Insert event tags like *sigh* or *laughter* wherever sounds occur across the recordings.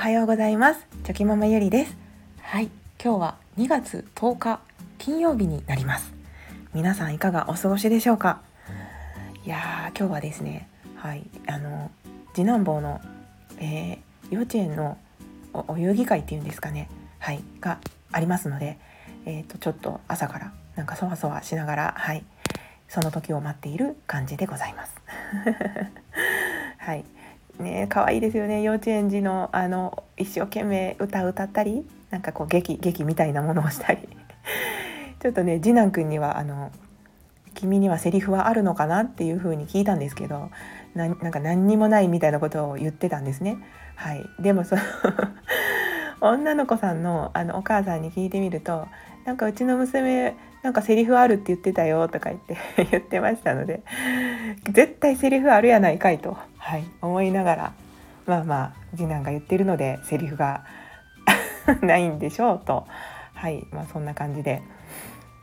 はようございます。チョキママゆりです。はい。今日は2月10日金曜日になります。皆さんいかがお過ごしでしょうか？いやー今日はですねはい。あの次男坊の、えー、幼稚園のお遊戯会っていうんですかね。はい。がありますのでえーと、とちょっと朝からなんかそわそわしながらはい。その時を待っている感じでございます。*laughs* はいね可愛いですよね幼稚園児のあの一生懸命歌歌ったりなんかこう劇劇みたいなものをしたり *laughs* ちょっとね次男くんにはあの「君にはセリフはあるのかな?」っていう風に聞いたんですけどなんか何にもないみたいなことを言ってたんですね。はい、でもその *laughs* 女の子さんのあのお母さんに聞いてみるとなんかうちの娘なんかセリフあるって言ってたよとか言って *laughs* 言ってましたので絶対セリフあるやないかいと、はい、思いながらまあまあ次男が言ってるのでセリフが *laughs* ないんでしょうと、はい。まあ、そんな感じで、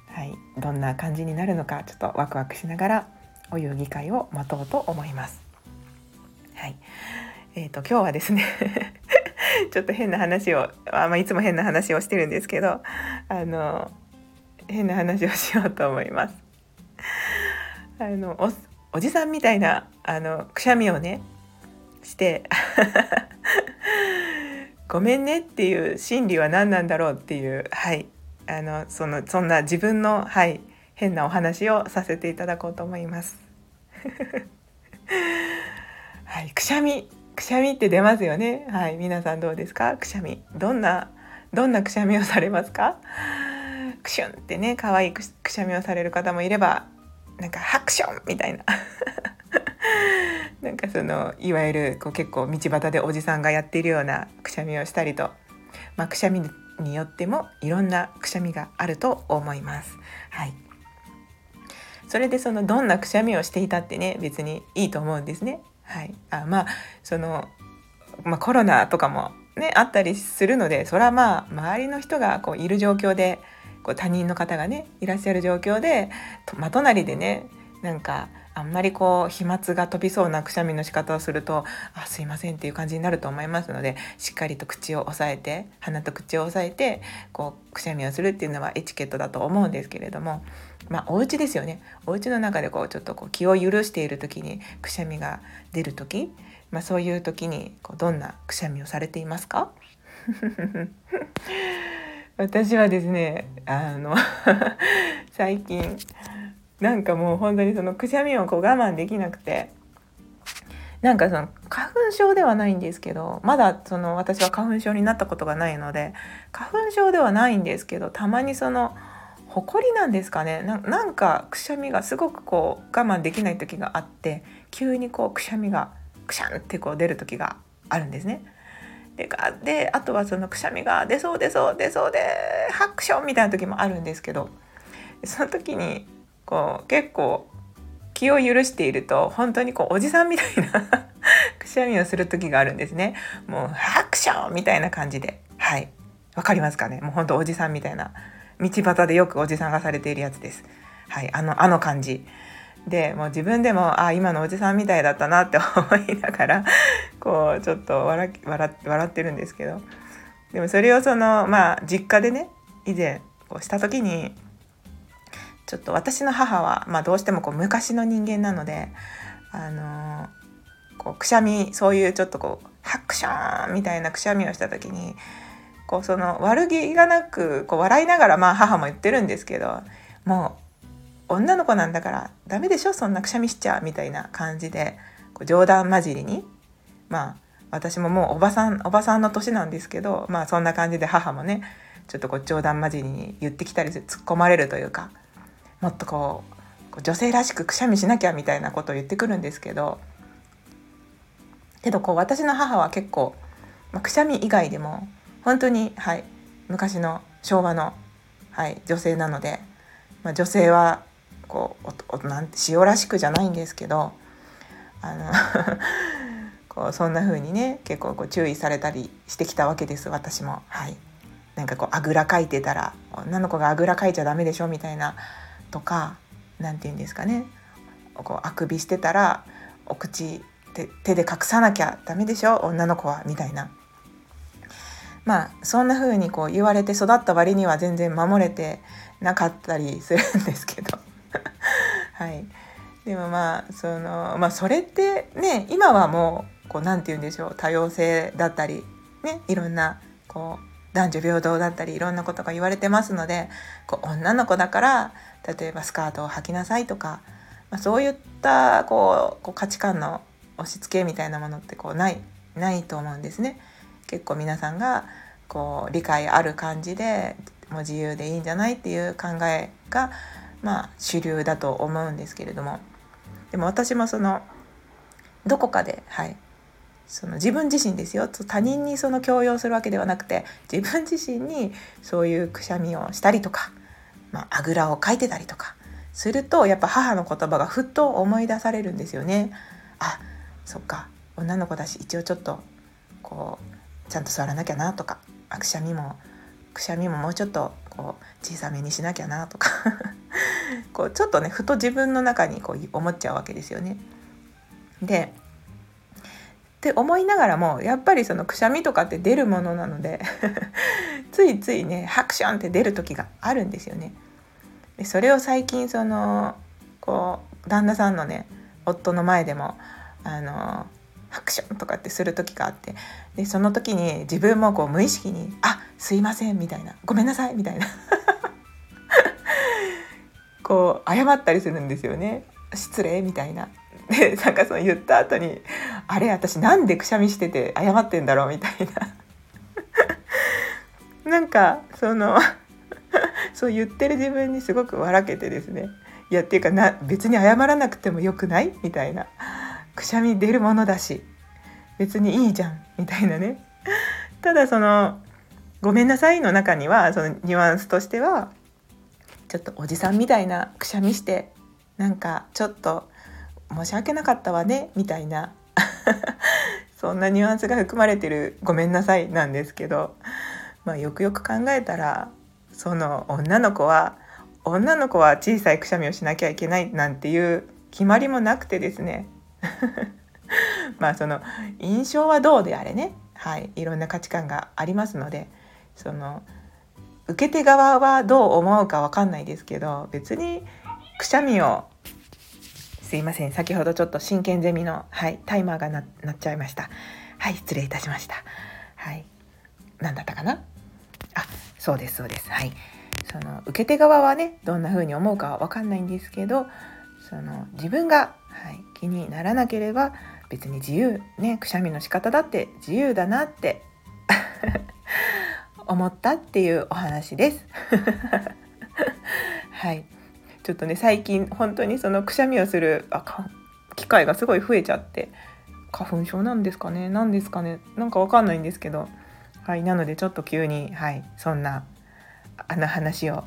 はい、どんな感じになるのかちょっとワクワクしながらお遊戯会を待とうと思います。はい。えーと、今日はですね *laughs* ちょっと変な話をあ、まあ、いつも変な話をしてるんですけどあの変な話をしようと思います。あのおおじさんみたいなあのくしゃみをねして *laughs* ごめんねっていう心理は何なんだろうっていうはい。あのそのそんな自分のはい変なお話をさせていただこうと思います。*laughs* はい、くしゃみくしゃみって出ますよね。はい皆さんどうですか？くしゃみ。どんなどんなくしゃみをされますか？クシュンってね可愛いくしゃみをされる方もいればなんかハクションみたいな *laughs* なんかそのいわゆるこう結構道端でおじさんがやっているようなくしゃみをしたりと、まあ、くしゃみによってもいろんなくしゃみがあると思います。はいそれでそのどんなくしゃみをしていたってね別にいいと思うんですね。はい、あまあその、まあ、コロナとかもねあったりするのでそれはまあ周りの人がこういる状況でこう他人の方がねいらっしゃる状況で、ま、隣でねなんかあんまりこう飛沫が飛びそうなくしゃみの仕方をするとあすいませんっていう感じになると思いますのでしっかりと口を押さえて鼻と口を押さえてこうくしゃみをするっていうのはエチケットだと思うんですけれどもまあお家ですよね。お家の中でこうちょっとこう気を許している時にくしゃみが出る時、まあ、そういう時にこうどんなくしゃみをされていますか？*laughs* 私はですねあの *laughs* 最近なんかもう本当にそのくしゃみをこう我慢できなくてなんかその花粉症ではないんですけどまだその私は花粉症になったことがないので花粉症ではないんですけどたまにそのほこりなんですかねなんかくしゃみがすごくこう我慢できない時があって急にこうくしゃみがくしゃんってこう出る時があるんですね。でであとはそのくしゃみが出そう出そう出そうでハクションみたいな時もあるんですけどその時にこう結構気を許していると本当にこうおじさんみたいな *laughs* くしゃみをする時があるんですね。もうハクションみたいな感じではいわかりますかね？もう本当おじさんみたいな道端でよくおじさんがされているやつです。はいあのあの感じ。でもう自分でもあ今のおじさんみたいだったなって *laughs* 思いながらこうちょっと笑笑笑ってるんですけど。でもそれをそのまあ実家でね以前こうした時にちょっと私の母は、まあ、どうしてもこう昔の人間なので、あの、こうくしゃみそういうちょっとこうハクションみたいなくしゃみをした時にこうその悪気がなくこう笑いながらまあ母も言ってるんですけどもう女の子なんだからダメでしょ？そんなくしゃみしちゃみたいな感じでこう冗談交じりに。まあ私ももうおばさんおばさんの年なんですけどまあそんな感じで母もねちょっとこう冗談交じりに言ってきたり突っ込まれるというかもっとこう女性らしくくしゃみしなきゃみたいなことを言ってくるんですけどけどこう私の母は結構、まあ、くしゃみ以外でも本当に、はい、昔の昭和の、はい、女性なので、まあ、女性はこうおおなん塩らしくじゃないんですけどあの *laughs* こうそんな風にね結構こう注意されたりしてきたわけです私も。はい、なんかこうあぐらかいてたら女の子があぐらかいちゃダメでしょみたいなとか何て言うんですかね。こうあくびしてたらお口手で隠さなきゃダメでしょ女の子はみたいな。まあそんな風にこう言われて育った割には全然守れてなかったりするんですけど。はいでもまあそのまあそれってね今はもうこう何て言うんでしょう多様性だったりねいろんなこう男女平等だったりいろんなことが言われてますのでこう女の子だから例えばスカートを履きなさいとか、まあ、そういったこうこう価値観の押し付けみたいなものってこうないないと思うんですね。結構皆さんがこう理解ある感じでもう自由でいいんじゃないっていう考えがまあ主流だと思うんですけれども。でも私もそのどこかではい。その自分自身ですよ。他人にその強要するわけではなくて自分自身にそういうくしゃみをしたりとか、まあ、あぐらをかいてたりとかするとやっぱ母の言葉がふっと思い出されるんですよね。あそっか。女の子だし一応ちょっとこうちゃんと座らなきゃなとかあくしゃみもくしゃみももうちょっとこう小さめにしなきゃなとか *laughs* こうちょっとねふと自分の中にこう思っちゃうわけですよね。でって思いながらもやっぱりそのくしゃみとかって出るものなので *laughs* ついついねハクションって出る時があるんですよね。でそれを最近そのこう旦那さんのね夫の前でもあのハクションとかってする時があってでその時に自分もこう無意識に「あすいません」みたいな「ごめんなさい」みたいな。*laughs* こう謝ったりするんですよね。失礼みたいな。でなんかその言った後に「あれ私なんでくしゃみしてて謝ってんだろう」みたいな。*laughs* なんかその *laughs* そう言ってる自分にすごく笑けてですね。いやっていうかな別に謝らなくてもよくないみたいな。くしゃみ出るものだし別にいいじゃんみたいなね。*laughs* ただその「ごめんなさい」の中にはそのニュアンスとしてはちょっとおじさんみたいなくしゃみしてなんかちょっと申し訳なかったわねみたいな。*laughs* そんなニュアンスが含まれてる「ごめんなさい」なんですけど、まあ、よくよく考えたらその女の子は女の子は小さいくしゃみをしなきゃいけないなんていう決まりもなくてですね。*laughs* まあその印象はどうであれね、はい、いろんな価値観がありますのでその受け手側はどう思うか分かんないですけど別にくしゃみをすいません。先ほどちょっと真剣ゼミの、はい、タイマーがなっちゃいました。はい失礼いたしました。はい。何だったかな？あそうですそうです。はい。その受け手側はねどんな風に思うかは分かんないんですけどその自分が、気にならなければ別に自由ねくしゃみの仕方だって自由だなって *laughs* 思ったっていうお話です。*laughs* はい。ちょっとね最近本当にそのくしゃみをするあ機会がすごい増えちゃって花粉症なんですかね何ですかねなんかわかんないんですけどはいなのでちょっと急にはいそんなあの話を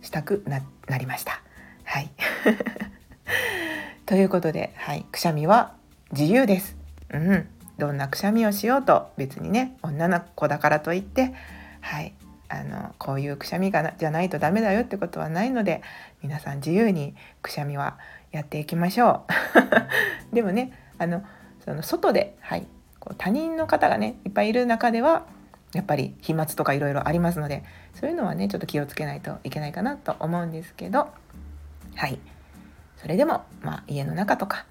したくなりました。はい。ということで、はい、くしゃみは自由です。うん、どんなくしゃみをしようと別にね女の子だからといってはいあのこういうくしゃみがじゃないとダメだよってことはないので皆さん自由にくしゃみはやっていきましょう。*laughs* でもねあのその外で、はい、こう他人の方がねいっぱいいる中ではやっぱり飛沫とかいろいろありますのでそういうのはねちょっと気をつけないといけないかなと思うんですけどはいそれでも、まあ、家の中とか、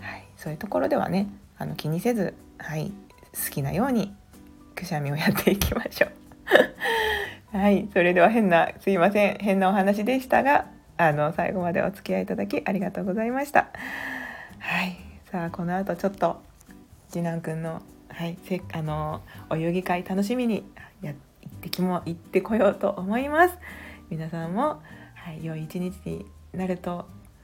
はい、そういうところではねあの気にせず、はい、好きなようにくしゃみをやっていきましょう。*laughs* はい、それでは変なすいません変なお話でしたがあの最後までお付き合いいただきありがとうございました。はい、さあこの後ちょっと次男くんのはいせあのお遊戯会楽しみにや行ってきも行ってこようと思います。皆さんもはい良い一日になると